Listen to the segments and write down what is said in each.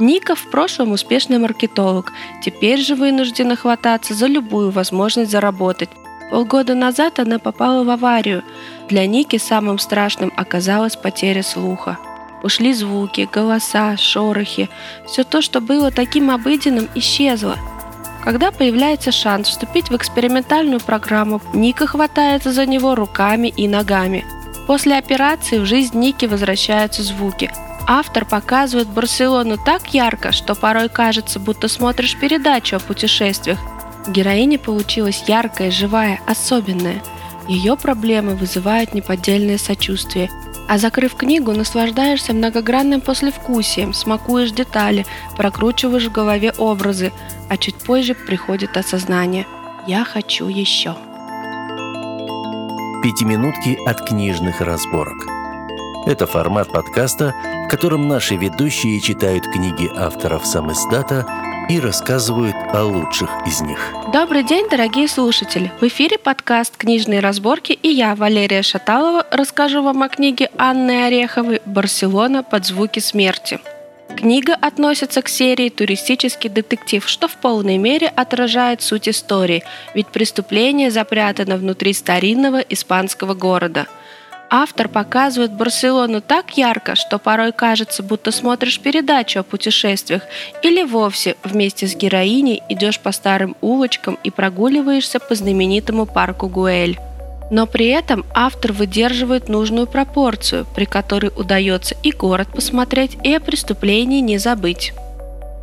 Ника в прошлом успешный маркетолог, теперь же вынуждена хвататься за любую возможность заработать. Полгода назад она попала в аварию. Для Ники самым страшным оказалась потеря слуха. Ушли звуки, голоса, шорохи. Все то, что было таким обыденным, исчезло. Когда появляется шанс вступить в экспериментальную программу, Ника хватается за него руками и ногами. После операции в жизнь Ники возвращаются звуки – Автор показывает Барселону так ярко, что порой кажется, будто смотришь передачу о путешествиях. Героиня получилась яркая, живая, особенная. Ее проблемы вызывают неподдельное сочувствие. А закрыв книгу, наслаждаешься многогранным послевкусием, смакуешь детали, прокручиваешь в голове образы, а чуть позже приходит осознание «Я хочу еще». Пятиминутки от книжных разборок. Это формат подкаста, в котором наши ведущие читают книги авторов сам издата и рассказывают о лучших из них. Добрый день, дорогие слушатели! В эфире подкаст «Книжные разборки» и я, Валерия Шаталова, расскажу вам о книге Анны Ореховой «Барселона под звуки смерти». Книга относится к серии «Туристический детектив», что в полной мере отражает суть истории, ведь преступление запрятано внутри старинного испанского города – Автор показывает Барселону так ярко, что порой кажется, будто смотришь передачу о путешествиях или вовсе вместе с героиней идешь по старым улочкам и прогуливаешься по знаменитому парку Гуэль. Но при этом автор выдерживает нужную пропорцию, при которой удается и город посмотреть, и о преступлении не забыть.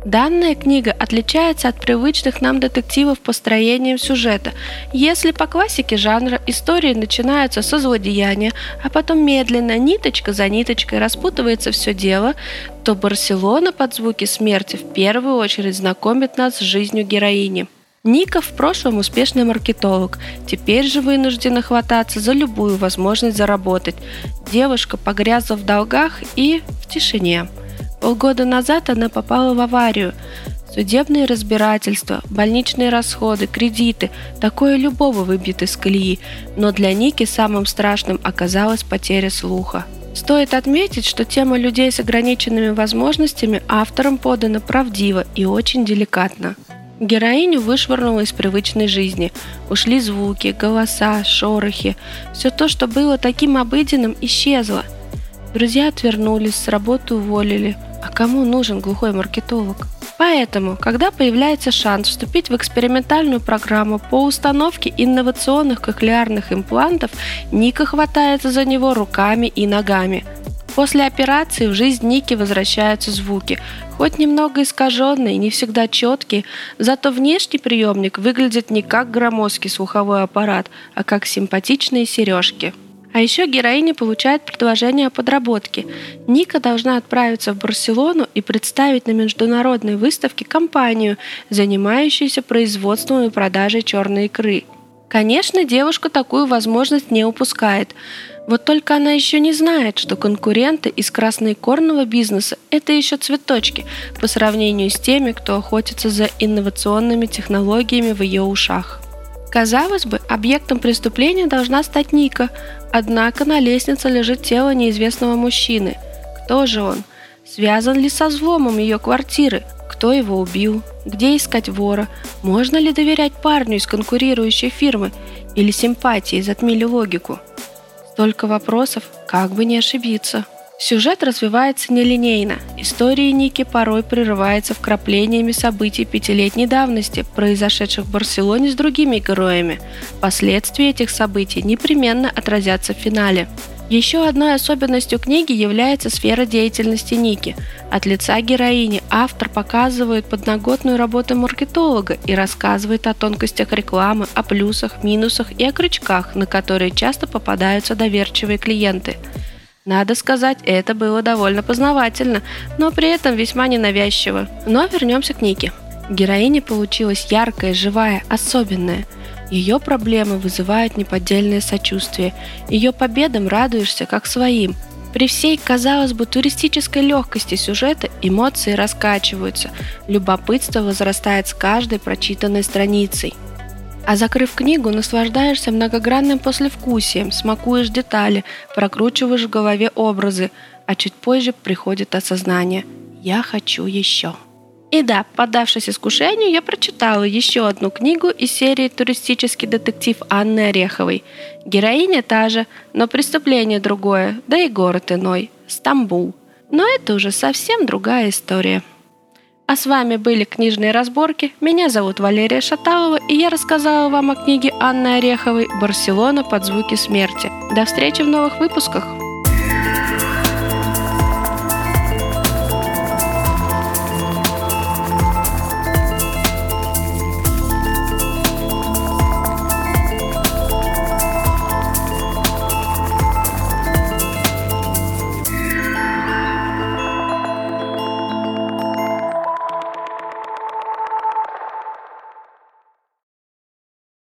Данная книга отличается от привычных нам детективов построением сюжета. Если по классике жанра истории начинаются со злодеяния, а потом медленно, ниточка за ниточкой распутывается все дело, то «Барселона» под звуки смерти в первую очередь знакомит нас с жизнью героини. Ника в прошлом успешный маркетолог, теперь же вынуждена хвататься за любую возможность заработать. Девушка погрязла в долгах и в тишине. Полгода назад она попала в аварию. Судебные разбирательства, больничные расходы, кредиты – такое любого выбьет из колеи, но для Ники самым страшным оказалась потеря слуха. Стоит отметить, что тема людей с ограниченными возможностями автором подана правдиво и очень деликатно. Героиню вышвырнуло из привычной жизни. Ушли звуки, голоса, шорохи. Все то, что было таким обыденным, исчезло. Друзья отвернулись, с работы уволили – а кому нужен глухой маркетолог? Поэтому, когда появляется шанс вступить в экспериментальную программу по установке инновационных кохлеарных имплантов, Ника хватается за него руками и ногами. После операции в жизнь Ники возвращаются звуки, хоть немного искаженные, не всегда четкие, зато внешний приемник выглядит не как громоздкий слуховой аппарат, а как симпатичные сережки. А еще героиня получает предложение о подработке. Ника должна отправиться в Барселону и представить на международной выставке компанию, занимающуюся производством и продажей черной икры. Конечно, девушка такую возможность не упускает. Вот только она еще не знает, что конкуренты из красноикорного бизнеса – это еще цветочки по сравнению с теми, кто охотится за инновационными технологиями в ее ушах. Казалось бы, объектом преступления должна стать Ника, однако на лестнице лежит тело неизвестного мужчины. Кто же он? Связан ли со взломом ее квартиры? Кто его убил? Где искать вора? Можно ли доверять парню из конкурирующей фирмы? Или симпатии затмили логику? Столько вопросов, как бы не ошибиться. Сюжет развивается нелинейно. История Ники порой прерывается вкраплениями событий пятилетней давности, произошедших в Барселоне с другими героями. Последствия этих событий непременно отразятся в финале. Еще одной особенностью книги является сфера деятельности Ники. От лица героини автор показывает подноготную работу маркетолога и рассказывает о тонкостях рекламы, о плюсах, минусах и о крючках, на которые часто попадаются доверчивые клиенты – надо сказать, это было довольно познавательно, но при этом весьма ненавязчиво. Но вернемся к Нике. Героиня получилась яркая, живая, особенная. Ее проблемы вызывают неподдельное сочувствие. Ее победам радуешься как своим. При всей, казалось бы, туристической легкости сюжета эмоции раскачиваются, любопытство возрастает с каждой прочитанной страницей. А закрыв книгу, наслаждаешься многогранным послевкусием, смакуешь детали, прокручиваешь в голове образы, а чуть позже приходит осознание Я хочу еще. И да, поддавшись искушению, я прочитала еще одну книгу из серии «Туристический детектив» Анны Ореховой. Героиня та же, но преступление другое, да и город иной – Стамбул. Но это уже совсем другая история. А с вами были книжные разборки. Меня зовут Валерия Шаталова, и я рассказала вам о книге Анны Ореховой «Барселона под звуки смерти». До встречи в новых выпусках!